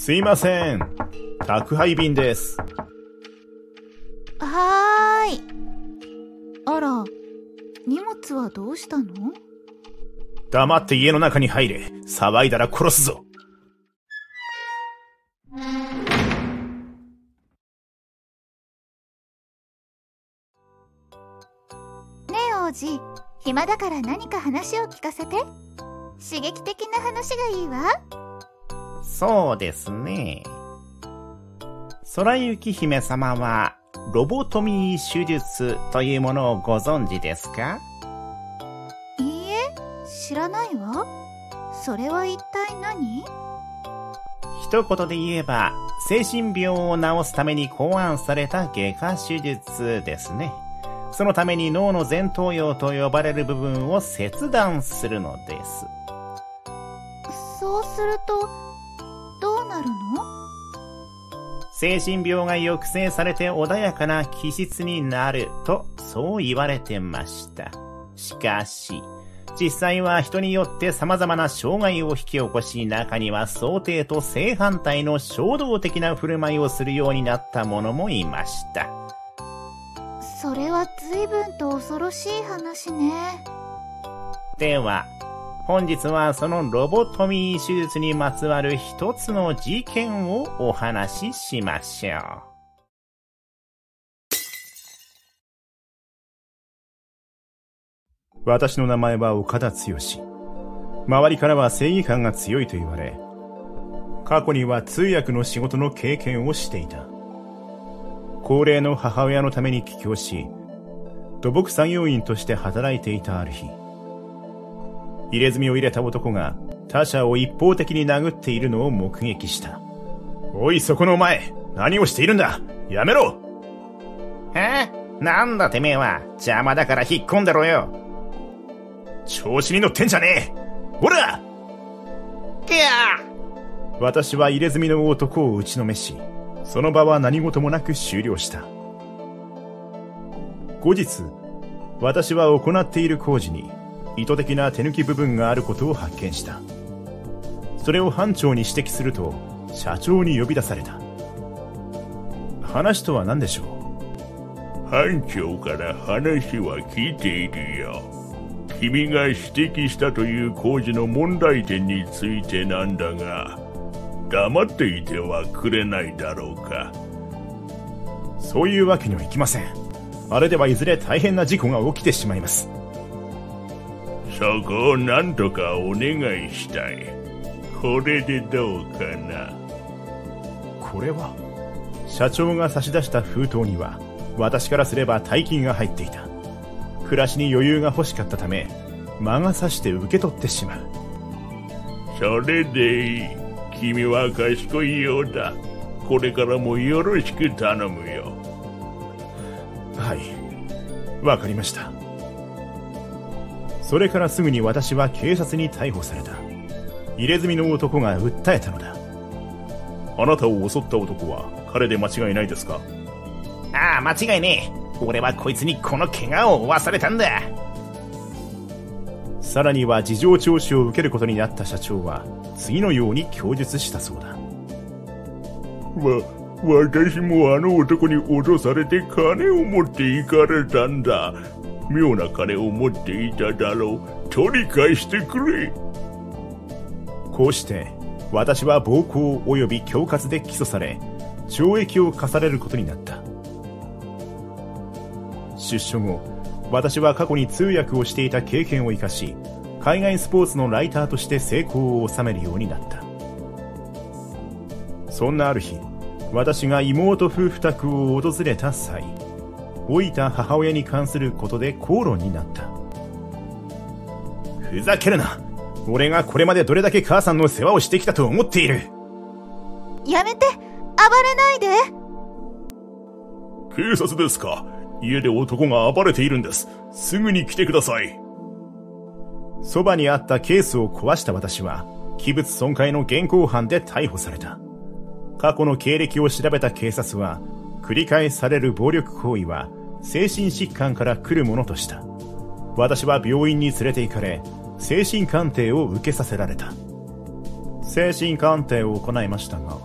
すいません。宅配便です。はーい。あら、荷物はどうしたの？黙って家の中に入れ。騒いだら殺すぞ。ねえ王子、暇だから何か話を聞かせて。刺激的な話がいいわ。そうですね。空雪姫様は、ロボトミー手術というものをご存知ですか？いいえ、知らないわ。それは一体何？一言で言えば、精神病を治すために考案された外科手術ですね。そのために脳の前頭葉と呼ばれる部分を切断するのです。そうすると、どうなるの？精神病が抑制されて穏やかな気質になると、そう言われてました。しかし、実際は人によって様々な障害を引き起こし、中には想定と正反対の衝動的な振る舞いをするようになった者もいました。それは随分と恐ろしい話ね。では、本日はそのロボトミー手術にまつわる一つの事件をお話ししましょう。私の名前は岡田剛。周りからは正義感が強いと言われ、過去には通訳の仕事の経験をしていた。高齢の母親のために帰郷し、土木作業員として働いていたある日、入れ墨を入れた男が他者を一方的に殴っているのを目撃した。おいそこのお前何をしているんだ？やめろ！え？なんだてめえは。邪魔だから引っ込んでろよ。調子に乗ってんじゃねえ！ほら！いや私は入れ墨の男を打ちのめし、その場は何事もなく終了した。後日、私は行っている工事に意図的な手抜き部分があることを発見した。それを班長に指摘すると、社長に呼び出された。話とは何でしょ班長から話は聞いているよ。君が指摘したという工事の問題点についてなんだが、黙っていてはくれないだろうか。うそういうわけにはいきません。あれではいずれ大変な事故が起きてしまいます。そこを何とかお願いしたい。これでどうかな？これは？社長が差し出した封筒には私からすれば大金が入っていた暮らしに余裕が欲しかったため魔が差して受け取ってしまうそれでいい。君は賢いようだ。これからもよろしく頼むよ。はいわかりましたそれからすぐに私は警察に逮捕された。入れ墨の男が訴えたのだ。あなたを襲った男は彼で間違いないですか？ああ間違いねえ。俺はこいつにこの怪我を負わされたんだ。さらには事情聴取を受けることになった社長は次のように供述したそうだ。わ、私もあの男に脅されて金を持って行かれたんだ。妙な金を持っていただろう。取り返してくれ。こうして私は暴行及び恐喝で起訴され懲役を課されることになった出所後私は過去に通訳をしていた経験を生かし海外スポーツのライターとして成功を収めるようになったそんなある日私が妹夫婦宅を訪れた際老いた母親に関することで口論になった。ふざけるな。俺がこれまでどれだけ母さんの世話をしてきたと思っている。やめて。暴れないで。警察ですか。家で男が暴れているんです。すぐに来てください。そばにあったケースを壊した私は器物損壊の現行犯で逮捕された。過去の経歴を調べた警察は繰り返される暴力行為は精神疾患から来るものとした私は病院に連れて行かれ精神鑑定を受けさせられた精神鑑定を行いましたが、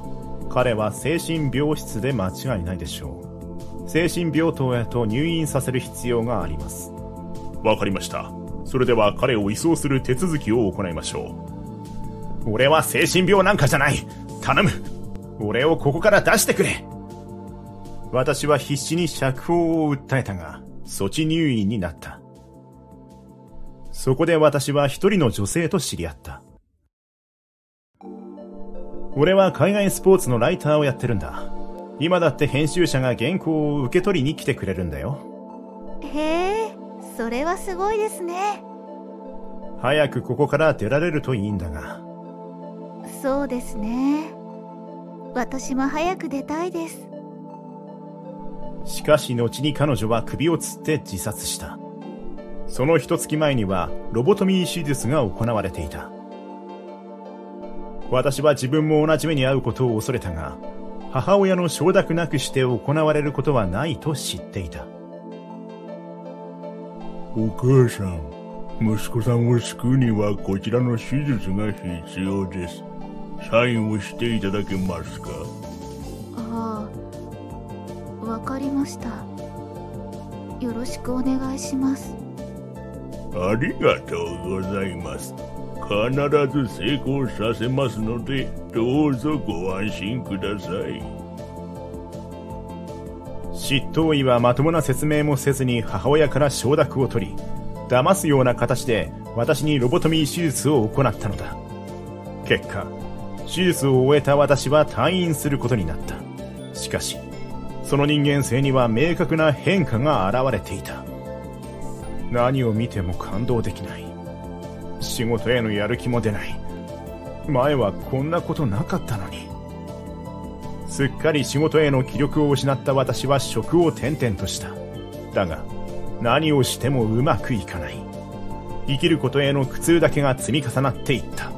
彼は精神病室で間違いないでしょう。精神病棟へと入院させる必要があります。わかりました。それでは彼を移送する手続きを行いましょう。俺は精神病なんかじゃない。頼む。俺をここから出してくれ。私は必死に釈放を訴えたが、措置入院になった。そこで私は一人の女性と知り合った。俺は海外スポーツのライターをやってるんだ。今だって編集者が原稿を受け取りに来てくれるんだよ。へえ、それはすごいですね。早くここから出られるといいんだが。そうですね。私も早く出たいです。しかし後に彼女は首をつって自殺した。その一月前にはロボトミー手術が行われていた。私は自分も同じ目に遭うことを恐れたが、母親の承諾なくして行われることはないと知っていた。お母さん、息子さんを救うにはこちらの手術が必要です。サインをしていただけますか、かりました。よろしくお願いします。ありがとうございます。必ず成功させますのでどうぞご安心ください執刀医はまともな説明もせずに母親から承諾を取り騙すような形で私にロボトミー手術を行ったのだ結果手術を終えた私は退院することになったしかしその人間性には明確な変化が現れていた何を見ても感動できない仕事へのやる気も出ない。前はこんなことなかったのに。すっかり仕事への気力を失った私は職を転々とした。だが、何をしてもうまくいかない。生きることへの苦痛だけが積み重なっていった。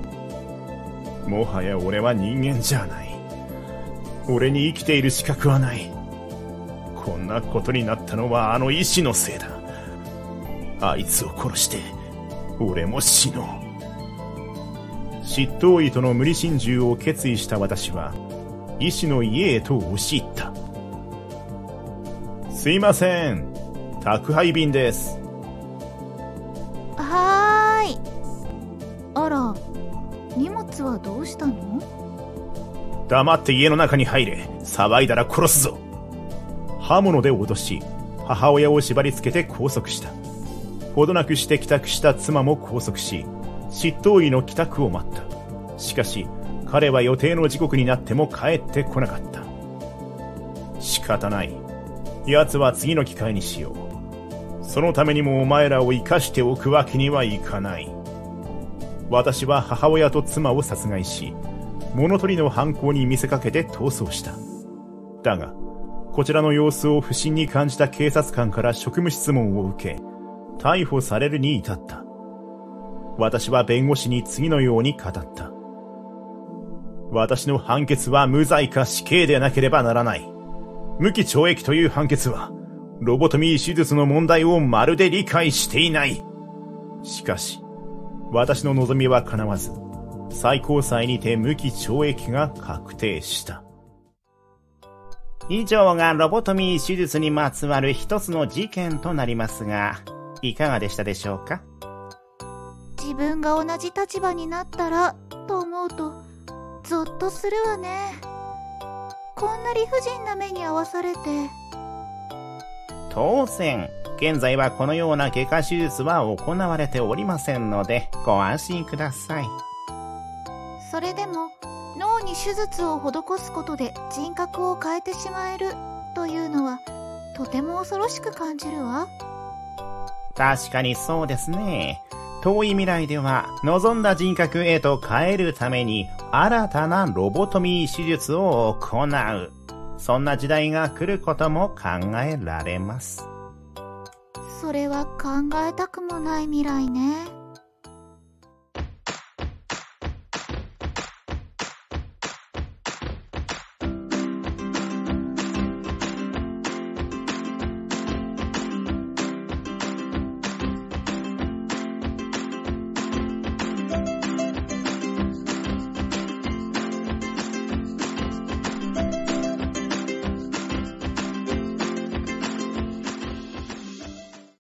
もはや俺は人間じゃない。俺に生きている資格はない。こんなことになったのはあの医師のせいだ。あいつを殺して、俺も死のう。執刀医との無理心中を決意した私は、医師の家へと押し入った。すいません。宅配便です。はーい。あら、荷物はどうしたの？黙って家の中に入れ。騒いだら殺すぞ。刃物で脅し、母親を縛り付けて拘束した。ほどなくして帰宅した妻も拘束し、執刀医の帰宅を待った。しかし、彼は予定の時刻になっても帰ってこなかった。仕方ない。奴は次の機会にしよう。そのためにもお前らを生かしておくわけにはいかない。私は母親と妻を殺害し、物取りの犯行に見せかけて逃走した。だが、こちらの様子を不審に感じた警察官から職務質問を受け、逮捕されるに至った。私は弁護士に次のように語った。私の判決は無罪か死刑でなければならない。無期懲役という判決は、ロボトミー手術の問題をまるで理解していない。しかし、私の望みは叶わず、最高裁にて無期懲役が確定した。以上がロボトミー手術にまつわる一つの事件となりますが、いかがでしたでしょうか？自分が同じ立場になったらと思うとゾッとするわね。こんな理不尽な目に遭わされて。当然現在はこのような外科手術は行われておりませんのでご安心ください。それでも脳に手術を施すことで人格を変えてしまえるというのはとても恐ろしく感じるわ。確かにそうですね。遠い未来では望んだ人格へと変えるために新たなロボトミー手術を行う。そんな時代が来ることも考えられます。それは考えたくもない未来ね。